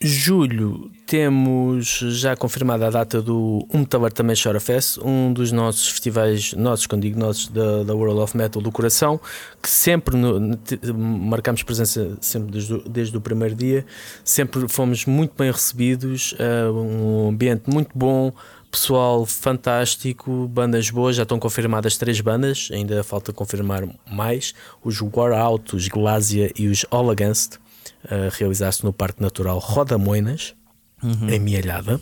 Julho temos já confirmada a data do Um Metavar também Chora Fest, um dos nossos festivais, nossos, quando digo nossos, da, da World of Metal do coração, que sempre no, marcamos presença sempre desde, desde o primeiro dia, sempre fomos muito bem recebidos, uh, um ambiente muito bom, pessoal fantástico, bandas boas, já estão confirmadas três bandas, ainda falta confirmar mais, os War Out, os Glasia e os All Against a realizar-se no Parque Natural Roda Moinas, uhum. em Mielhada,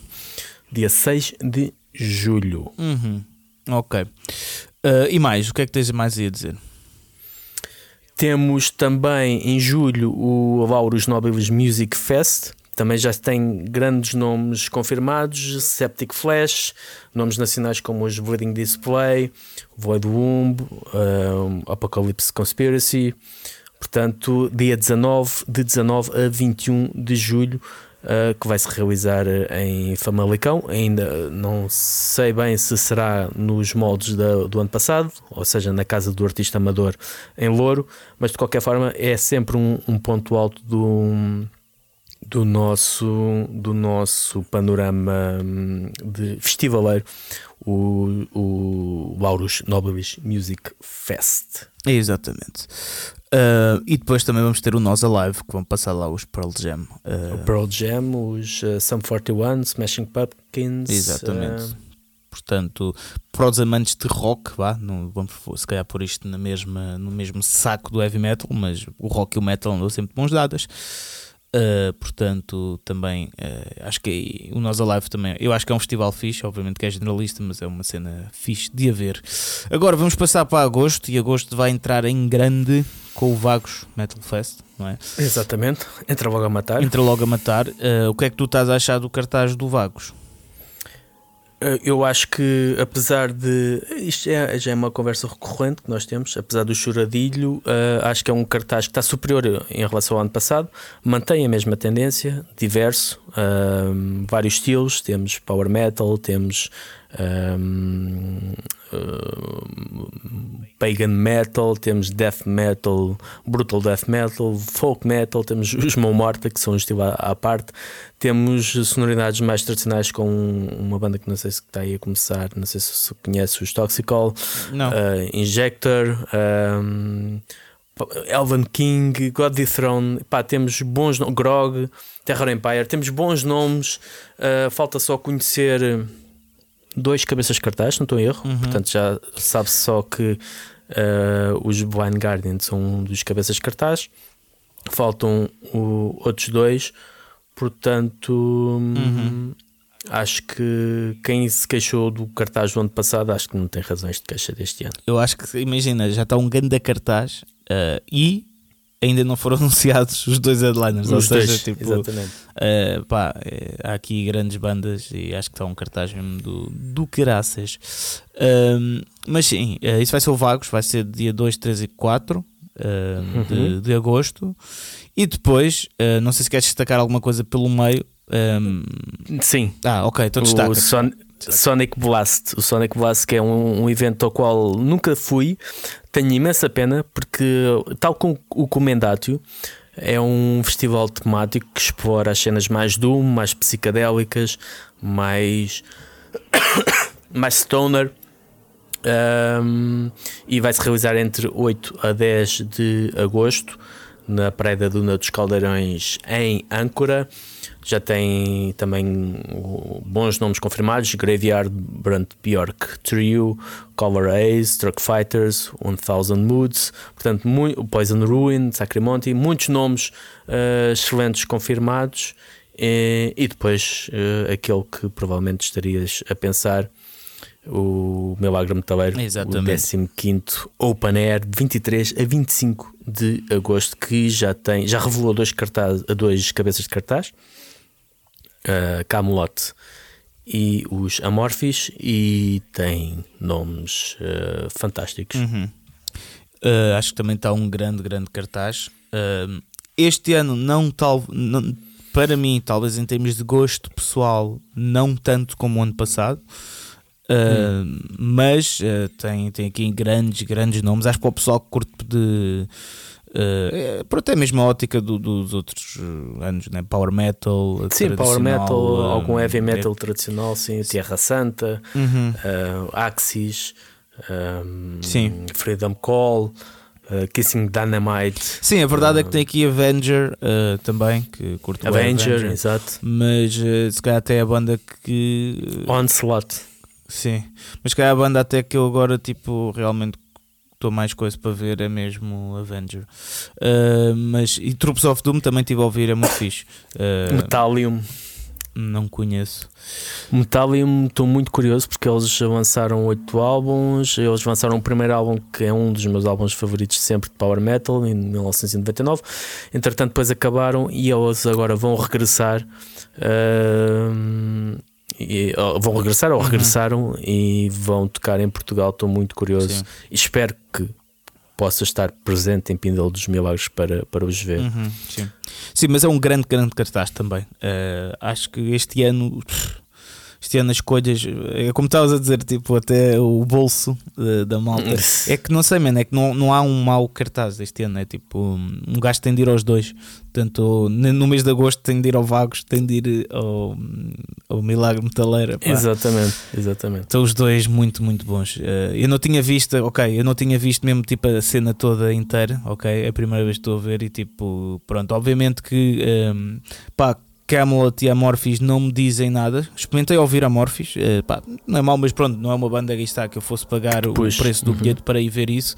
dia 6 de julho. Uhum. Ok. Uh, e mais, o que é que tens mais a dizer? Temos também em julho o Lauros Nobles Music Fest. Também já tem grandes nomes confirmados: Septic Flash, nomes nacionais como os Bleeding Display, Void Womb, uh, Apocalypse Conspiracy. Portanto, dia 19, de 19 a 21 de julho, uh, que vai se realizar em Famalicão. Ainda não sei bem se será nos moldes da, do ano passado, ou seja, na casa do artista amador em Louro, mas de qualquer forma é sempre um, um ponto alto do, do, nosso, do nosso panorama hum, de festivaleiro, o, o Laurus Nobilis Music Fest. Exatamente. Uh, e depois também vamos ter o Nós Alive, que vão passar lá os Pearl Jam. Uh, o Pearl Jam, os uh, Sum 41, Smashing Pumpkins. Exatamente. Portanto, para os amantes de rock, vá, não, vamos se calhar pôr isto na mesma, no mesmo saco do heavy metal, mas o rock e o metal andam sempre de mãos dadas. Uh, portanto, também uh, acho que é, o Nós Alive também. Eu acho que é um festival fixe, obviamente que é generalista, mas é uma cena fixe de haver. Agora vamos passar para agosto e agosto vai entrar em grande com o Vagos Metal Fest, não é? Exatamente, entra logo a matar. Entra logo a matar. Uh, o que é que tu estás a achar do cartaz do Vagos? Eh, eu acho que, apesar de. Isto é, já é uma conversa recorrente que nós temos, apesar do choradilho, uh, acho que é um cartaz que está superior em relação ao ano passado, mantém a mesma tendência, diverso, uh, vários estilos. Temos power metal, temos um, uh, pagan metal, temos death metal, brutal death metal, folk metal, temos os mão morta, que são um estilo à, à, parte, temos sonoridades mais tradicionais com uma banda que não sei se está aí a começar, não sei se conhece os Toxicol, uh, Injector. Um, Elven King, God Throne, pá, temos bons nomes, Grog, Terror Empire, temos bons nomes, uh, falta só conhecer dois cabeças cartaz, não estou em erro. Uhum. Portanto, já sabe-se só que uh, os Blind Guardian são um dos cabeças cartaz. Faltam o, outros dois. Portanto, uhum. acho que quem se queixou do cartaz do ano passado, acho que não tem razões de queixa deste ano. Eu acho que, imagina, já está um grande cartaz uh, e ainda não foram anunciados os dois headliners. Os ou dois, seja, tipo, exatamente. Uh, pá, é, há aqui grandes bandas e acho que está um cartaz mesmo do, do caraças. Uh, mas sim, uh, isso vai ser o Vagos, vai ser dia 2, 3 e 4 uhum. de, de, agosto. E depois, não sei se queres destacar alguma coisa pelo meio. Um... Sim. Ah, ok, então destaca. Son Sonic Blast. O Sonic Blast, que é um, um evento ao qual nunca fui, tenho imensa pena porque, tal como o Comendatio, é um festival temático que explora as cenas mais doom, mais psicadélicas, mais. mais stoner. Um, e vai se realizar entre 8 a 10 de agosto na Praia da Duna dos Caldeirões em Âncora. Já tem também bons nomes confirmados: Graveyard, Brant Bjork Trio, Color Ace, Truck Fighters, 1000 Moods, portanto, muito, Poison Ruin, Sacrimonte, muitos nomes uh, excelentes confirmados. E, e depois uh, aquele que provavelmente estarias a pensar, o Milagre Metaleiro, Exatamente. o 15 Open Air, 23 a 25 de agosto, que já tem, já revelou dois, cartaz, dois cabeças de cartaz uh, Camelot e os Amorphis e tem nomes uh, fantásticos. Uhum. Uh, acho que também está um grande, grande cartaz. Uh, este ano não tal, não, para mim, talvez em termos de gosto pessoal, não tanto como o ano passado. Hum. Mas tem, tem aqui grandes, grandes nomes. Acho que o pessoal que curte de. Uh, por até mesmo a ótica do, dos outros anos, né? Power Metal, sim, Power Metal, algum heavy metal é... tradicional, sim, Terra Santa, uhum. Axis, um, sim. Freedom Call. Uh, Kissing Dynamite. Sim, a verdade uh, é que tem aqui Avenger uh, também, que curto Avenger, Avenger, exato. Mas se calhar até a banda que. Onslaught. Sim, mas calhar a banda até que eu agora tipo realmente estou mais coisa para ver é mesmo Avenger. Uh, mas e Troops of Doom também estive a ouvir, é muito fixe. Uh, Metallium. Não conheço. Metallium estou muito curioso porque eles lançaram oito álbuns. Eles lançaram o primeiro álbum que é um dos meus álbuns favoritos sempre de Power Metal em 1999. Entretanto, depois acabaram e eles agora vão regressar. Uh, e, vão regressar ou uhum. regressaram e vão tocar em Portugal. Estou muito curioso e espero que possa estar presente em Pindel dos Milagres para, para os ver. Uhum. Sim. Sim, mas é um grande, grande cartaz também. Uh, acho que este ano. Pff, este ano as coisas, é como estavas a dizer, tipo, até o bolso da, da malta. é que não sei, mano, é que não, não há um mau cartaz este ano. É tipo, um gajo tem de ir aos dois. Portanto, no mês de agosto tem de ir ao Vagos, tem de ir ao, ao Milagre Metaleira. Pá. Exatamente, exatamente. Estão os dois muito, muito bons. Uh, eu não tinha visto, ok, eu não tinha visto mesmo tipo a cena toda inteira, ok? É a primeira vez que estou a ver e tipo, pronto, obviamente que, um, eh, pá, Camelot e Amorphis não me dizem nada. Experimentei ouvir Amorphis, uh, pá, não é mau, mas pronto, não é uma banda que está que eu fosse pagar pois. o preço do uhum. bilhete para ir ver isso.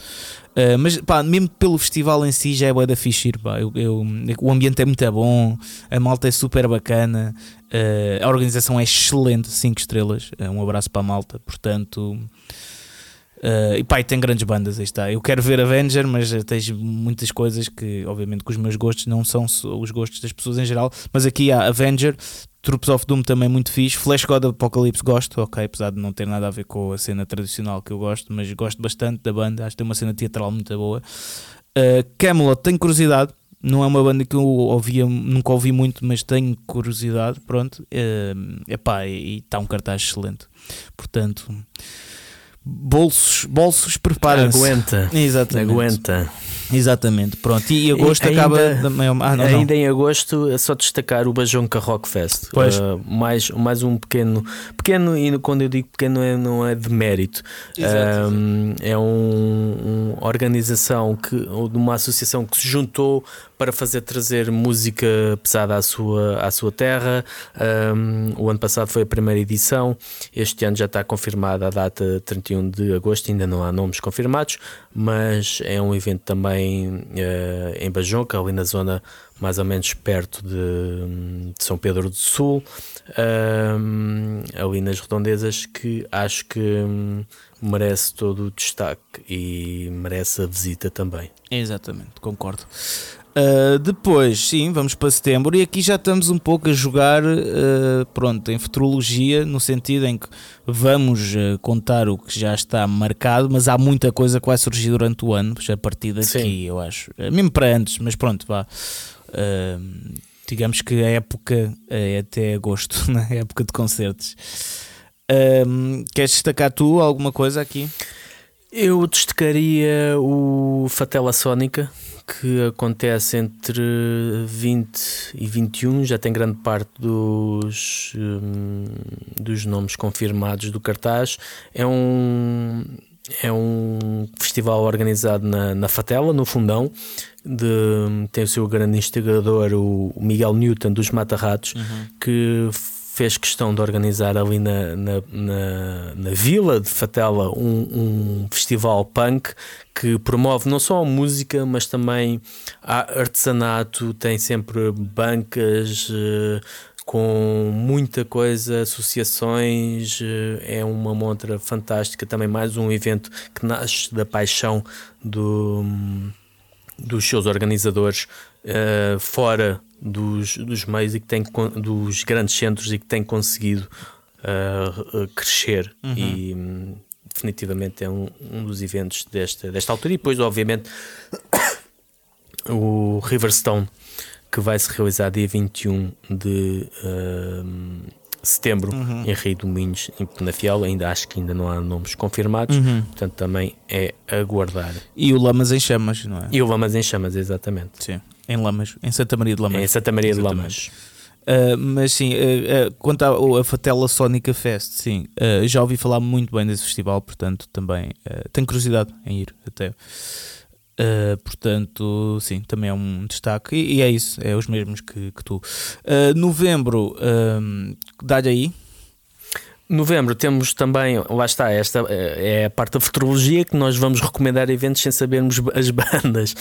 Uh, mas pá, mesmo pelo festival em si já é boa da fixe pá. Eu, eu, o ambiente é muito bom, a malta é super bacana, uh, a organização é excelente, 5 estrelas. um abraço para a malta, portanto. Uh, e e tem grandes bandas, aí está. Eu quero ver Avenger, mas tens muitas coisas que, obviamente, que os meus gostos não são os gostos das pessoas em geral. Mas aqui há Avenger, Troops of Doom também muito fixe, Flash God Apocalypse gosto, ok, apesar de não ter nada a ver com a cena tradicional que eu gosto, mas gosto bastante da banda, acho que tem uma cena teatral muito boa. Uh, Camelot, tenho curiosidade, não é uma banda que eu ouvia, nunca ouvi muito, mas tenho curiosidade, pronto. Uh, epá, e está um cartaz excelente. Portanto, bolsos, bolsos prepara-se. Aguenta. Exatamente. Aguenta. Exatamente, pronto. E agosto ainda, acaba. Da maior... ah, não, ainda não. em agosto é só destacar o Bajonca Rock Fest. Pois. Uh, mais, mais um pequeno. Pequeno, e quando eu digo pequeno, é, não é de mérito. Exato, um, é um, uma organização que, de uma associação que se juntou para fazer trazer música pesada à sua, à sua terra. Um, o ano passado foi a primeira edição, este ano já está confirmada a data 31 de agosto, ainda não há nomes confirmados, mas é um evento também uh, em Bajonca, ali na zona mais ou menos perto de, de São Pedro do Sul, um, ali nas redondezas, que acho que um, merece todo o destaque e merece a visita também. Exatamente, concordo. Uh, depois, sim, vamos para setembro e aqui já estamos um pouco a jogar, uh, pronto, em futurologia, no sentido em que vamos uh, contar o que já está marcado, mas há muita coisa que vai surgir durante o ano, a partir daqui, sim. eu acho. mesmo para antes, mas pronto, vá. digamos que a época é até agosto, né? a época de concertos. queres destacar tu alguma coisa aqui? Eu destacaria o Fatela Sónica que acontece entre 20 e 21, já tem grande parte dos, um, dos nomes confirmados do cartaz. É um, é um festival organizado na, na Fatela, no Fundão. De, tem o seu grande instigador, o Miguel Newton, dos Mata Ratos, uhum. que fez questão de organizar ali na, na, na, na vila de Fatela um, um, festival punk que promove não só a música, mas também artesanato, tem sempre bancas. Uh, com muita coisa, associações, eh, é uma montra fantástica, também mais um evento que nasce da paixão do, dos seus organizadores uh, fora dos, dos meios e que tem dos grandes centros e que tem conseguido uh, crescer uhum. e um, definitivamente é um, um dos eventos desta, desta altura e depois obviamente o Riverstone que vai se realizar dia 21 de uh, setembro Uhum. em Rio do Minhos, em Penafiel. Ainda acho que ainda não há nomes confirmados, Uhum. portanto também é aguardar. E o Lamas em Chamas, não é? E o Lamas em Chamas, exatamente. Sim. Em Lamas, em Santa Maria de Lamas. Em Santa Maria de. Lamas. Uh, mas sim, uh, uh, quanto à a Fatela Sónica Fest, sim, já ouvi falar muito bem desse festival, portanto também tenho curiosidade em ir até. Portanto, sim, também é um destaque. E, e é isso, é os mesmos que, que tu. Novembro, um, dá-lhe aí. Novembro temos também, lá está, esta é a parte da futurologia que nós vamos recomendar eventos sem sabermos as bandas.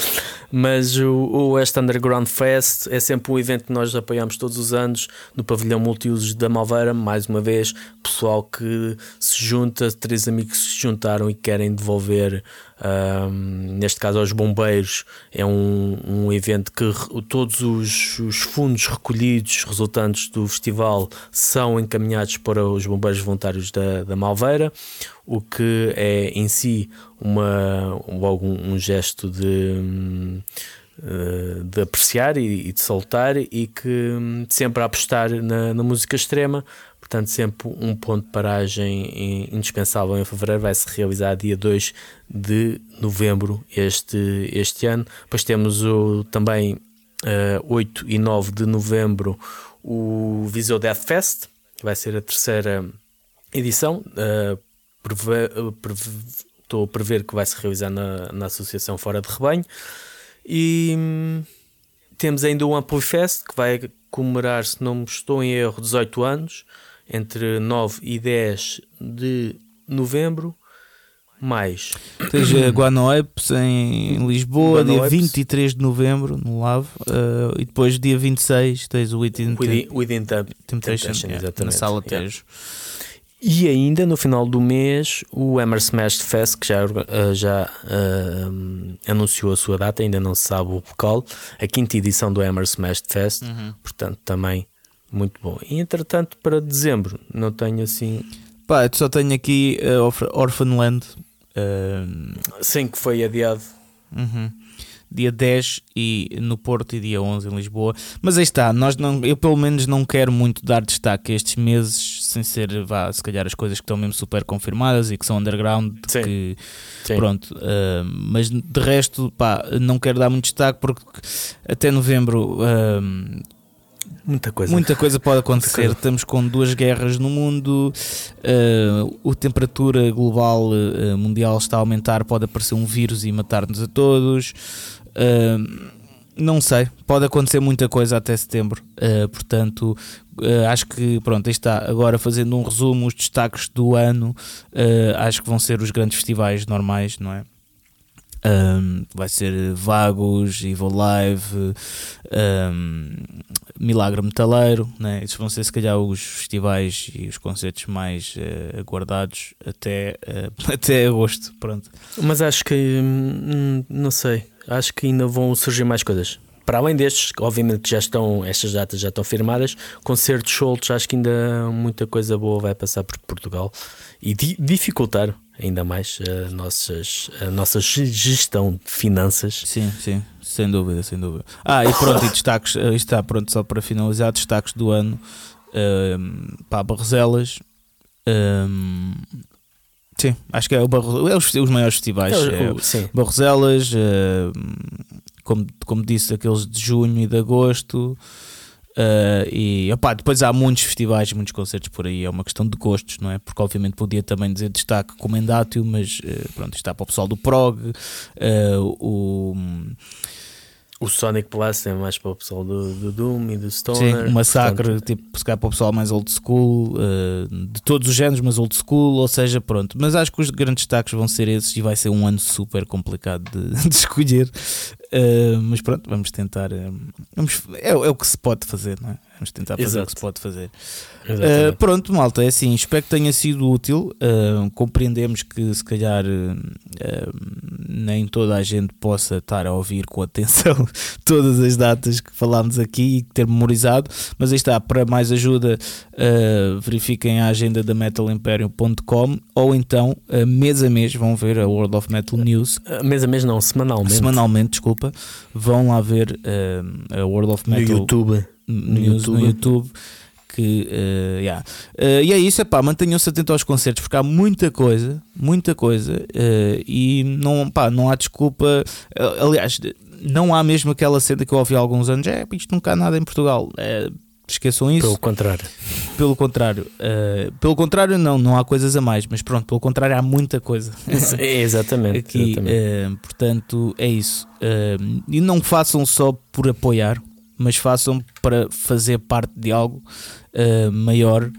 Mas o, o West Underground Fest é sempre um evento que nós apoiamos todos os anos no pavilhão multiusos da Malveira. Mais uma vez, pessoal que se junta, três amigos que se juntaram e querem devolver. Um, neste caso aos bombeiros é um, um evento que todos os, os fundos recolhidos resultantes do festival são encaminhados para os bombeiros voluntários da, da Malveira o que é em si uma, um, um gesto de, hum, de apreciar e, de soltar e que hum, sempre a apostar na, na música extrema Portanto, sempre um ponto de paragem in- indispensável em fevereiro vai se realizar dia 2 de novembro este, este ano. Depois temos o, também eh, 8 e 9 de novembro o Viseu Death Fest, que vai ser a terceira edição. Preve- Estou a prever que vai se realizar na, na Associação Fora de Rebanho. E hum, temos ainda o Ampli Fest, que vai comemorar, se não me estou em erro, 18 anos, entre 9 e 10 de novembro. Mais Tens a Guanoapes em Lisboa, dia Guanoapes. 23 de novembro, no Lave, uh, e depois dia 26 tens o Within Within, Within Temp- Temptation, Temptation, yeah, na Sala yeah. Tejo. E ainda no final do mês, o Hammer Smash Fest, que já, eh, já eh, hum, anunciou a sua data, ainda não se sabe o local, a quinta edição do Hammer Smash Fest, Uhum. portanto também muito bom. E entretanto, para dezembro, não tenho assim. Pá, eu só tenho aqui uh, Orph- Orphanland. uh, Sim, que foi adiado. Uhum. Dia 10 e no Porto e dia 11 em Lisboa. Mas aí está, nós não, eu pelo menos não quero muito dar destaque a estes meses, sem ser, vá, se calhar as coisas que estão mesmo super confirmadas e que são underground, Sim. que Sim. pronto. ah, mas de resto, pá, não quero dar muito destaque porque até novembro Muita coisa. Muita coisa pode acontecer. coisa. Estamos com duas guerras no mundo, uh, a temperatura global uh, mundial está a aumentar, pode aparecer um vírus e matar-nos a todos. Uh, não sei, pode acontecer muita coisa até setembro. Uh, portanto, uh, acho que pronto, aí está. Agora fazendo um resumo, os destaques do ano, uh, acho que vão ser os grandes festivais normais, não é? Um, vai ser Vagos, Evil Live, um, Milagre Metaleiro, né? esses vão ser se calhar os festivais e os concertos mais eh, aguardados até, eh, até agosto. Pronto. Mas acho que hum, não sei. Acho que ainda vão surgir mais coisas. Para além destes, obviamente já estão, estas datas já estão firmadas, concertos soltos, acho que ainda muita coisa boa vai passar por Portugal e di- dificultar ainda mais a, nossas, a nossa ge- gestão de finanças. Sim, sim, sem dúvida, sem dúvida. Ah, e pronto, e destaques, eh, isto está pronto só para finalizar, destaques do ano um, para Barroselas. Um, sim, acho que é, o Barro, é os, os maiores festivais. é O- Barroselas, eh, como, como disse, aqueles de junho e de agosto. Eh, e opá, depois há muitos festivais, muitos concertos por aí. É uma questão de gostos, não é? Porque, obviamente, podia também dizer destaque comendátil, mas eh, pronto, isto está para o pessoal do Prog. eh, o, o Sonic Plus é mais para o pessoal do, do Doom e do sim, Stoner. o Massacre, portanto, tipo, se calhar para o pessoal mais old school, eh, de todos os géneros, mas old school, ou seja, pronto. Mas acho que os grandes destaques vão ser esses e vai ser um ano super complicado de, de escolher. Eh, mas pronto, vamos tentar. eh, vamos, é, é o que se pode fazer, não é? Vamos tentar fazer o Exato. que se pode fazer. Uh, pronto, malta, é assim, espero que tenha sido útil. Uh, compreendemos que se calhar nem toda a gente possa estar a ouvir com atenção todas as datas que falámos aqui e ter memorizado, mas aí está, para mais ajuda, verifiquem a agenda da metalimperium.com ou então, mês a mês, vão ver a World of Metal News. Mês a mês não, semanalmente. Semanalmente, desculpa, vão lá ver a World of Metal no YouTube. No YouTube. No YouTube que uh, yeah. Uh, e é isso, é pá, mantenham-se atentos aos concertos porque há muita coisa, muita coisa uh, e não, pá, não há desculpa. aliás, não há mesmo aquela cena que eu ouvi há alguns anos, é isto nunca há nada em Portugal. Esqueçam isso. Pelo contrário. Pelo contrário. pelo contrário, não, não há coisas a mais, mas pronto, pelo contrário, há muita coisa. é, exatamente. Aqui, exatamente. portanto, é isso. e não façam só por apoiar, mas façam para fazer parte de algo uh, maior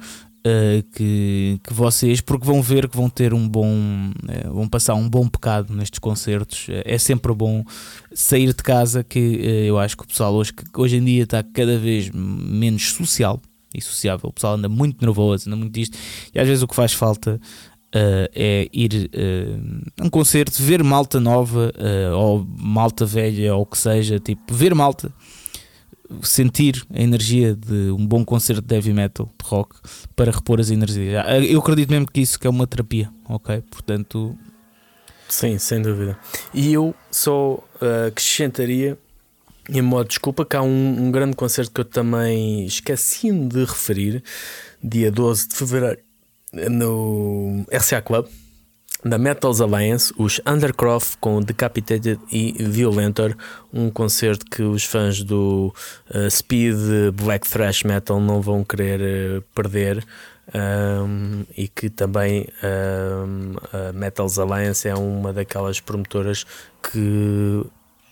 uh, que, que vocês, porque vão ver que vão ter um bom, uh, vão passar um bom pecado nestes concertos. é sempre bom sair de casa, que eu acho que o pessoal hoje, hoje em dia está cada vez menos social e sociável. O pessoal anda muito nervoso, anda muito disto, e às vezes o que faz falta Uh, é ir uh, a um concerto, ver malta nova uh, ou malta velha ou o que seja, tipo, ver malta sentir a energia de um bom concerto de heavy metal, de rock, para repor as energias. Ah, eu acredito mesmo que isso que é uma terapia, ok? Portanto. Sim, sem dúvida. E eu só uh, acrescentaria, em modo de desculpa, que há um, um grande concerto que eu também esqueci de referir, dia 12 de fevereiro, no RCA Club da Metals Alliance, os Undercroft com Decapitated e Violentor, um concerto que os fãs do uh, Speed Black Thrash Metal não vão querer uh, perder. Um, e que também um, a Metals Alliance é uma daquelas promotoras que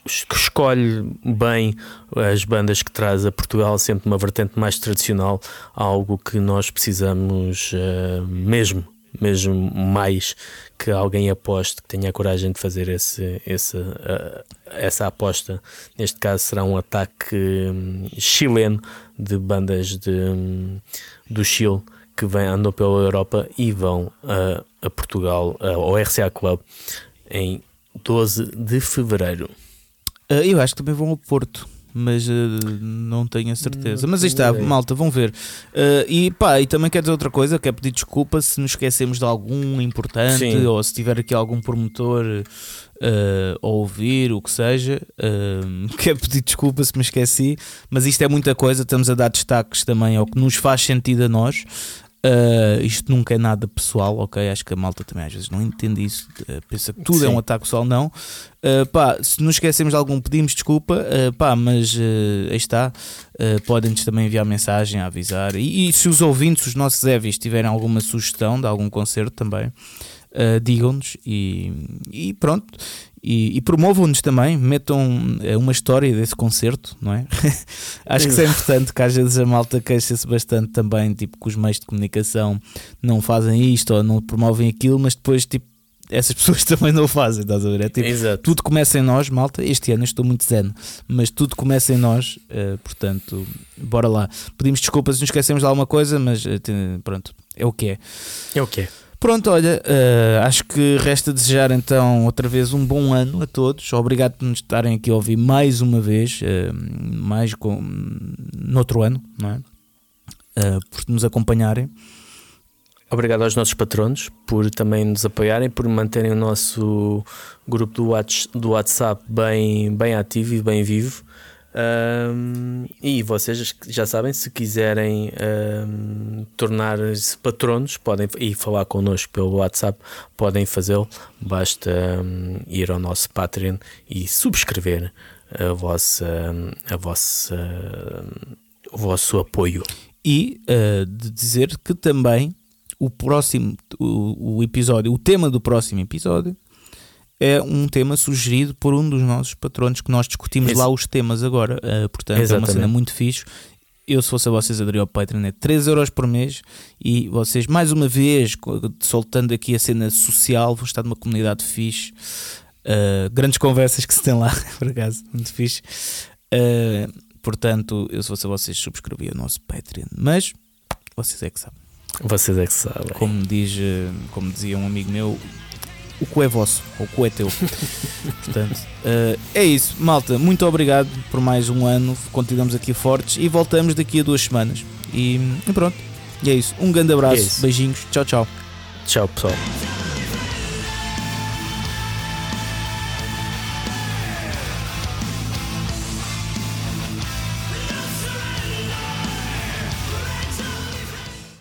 que escolhe bem as bandas que traz a Portugal, sempre uma vertente mais tradicional, algo que nós precisamos uh, mesmo mesmo mais que alguém aposte, que tenha a coragem de fazer esse, esse, uh, essa aposta. Neste caso será um ataque um, chileno de bandas de, um, do Chile que vem, andam pela Europa e vão uh, a Portugal, uh, ao RCA Club, em 12 de fevereiro. eu acho que também vão ao Porto mas uh, não tenho a certeza. Não mas aí está, ideia. malta, vão ver. Uh, e pá, e também quer dizer outra coisa, quer pedir desculpa se nos esquecemos de algum importante Sim. ou se tiver aqui algum promotor uh, a ouvir, o que seja. Uh, quero pedir desculpa se me esqueci, mas isto é muita coisa, estamos a dar destaques também ao que nos faz sentido a nós. Uh, isto nunca é nada pessoal, ok? Acho que a malta também às vezes não entende isso, uh, pensa que tudo Sim. é um ataque pessoal, não. Uh, pá, se nos esquecemos de algum, pedimos desculpa, pá, mas aí está. Podem-nos também enviar mensagem a avisar. E, e, se os ouvintes, os nossos Evis, tiverem alguma sugestão de algum concerto também, digam-nos e, e pronto. E, e promovam-nos também, metam eh, uma história desse concerto, não é? Acho que isso é importante, que às vezes a malta queixa-se bastante também, tipo, que os meios de comunicação não fazem isto ou não promovem aquilo, mas depois, tipo, essas pessoas também não o fazem, estás a ver? É tipo, Exato. tudo começa em nós, malta. Este ano estou muito zen, mas tudo começa em nós, uh, portanto, bora lá. Pedimos desculpas se nos esquecemos de alguma coisa, mas uh, pronto, é o que é. É o que é. Pronto, olha, uh, acho que resta desejar então outra vez um bom ano a todos. Obrigado por nos estarem aqui a ouvir mais uma vez, uh, mais com, noutro ano, não é? Uh, por nos acompanharem. Obrigado aos nossos patronos por também nos apoiarem, por manterem o nosso grupo do WhatsApp bem, bem ativo e bem vivo. Um, e vocês já sabem, se quiserem um, tornar-se patronos podem e falar connosco pelo WhatsApp, podem fazê-lo. Basta um, ir ao nosso Patreon e subscrever a vossa, a vossa, o vosso apoio. E uh, de dizer que também o próximo o, o episódio, o tema do próximo episódio é um tema sugerido por um dos nossos patronos que nós discutimos Isso. lá os temas agora. Uh, portanto, Exatamente. é uma cena muito fixe. Eu, se fosse a vocês, aderi ao Patreon, é 3 euros por mês e vocês, mais uma vez, soltando aqui a cena social, vão estar numa comunidade fixe. Uh, grandes conversas que se tem lá, por acaso, muito fixe. Uh, portanto, eu, se fosse a vocês, subscrevia o nosso Patreon. Mas vocês é que sabem. Vocês é que sabem. Como, diz, como dizia um amigo meu, o que é vosso, ou o que é teu. Portanto, uh, é isso, malta. Muito obrigado por mais um ano. Continuamos aqui fortes e voltamos daqui a duas semanas. E, e pronto, e é isso. Um grande abraço, é beijinhos, tchau, tchau. Tchau, pessoal.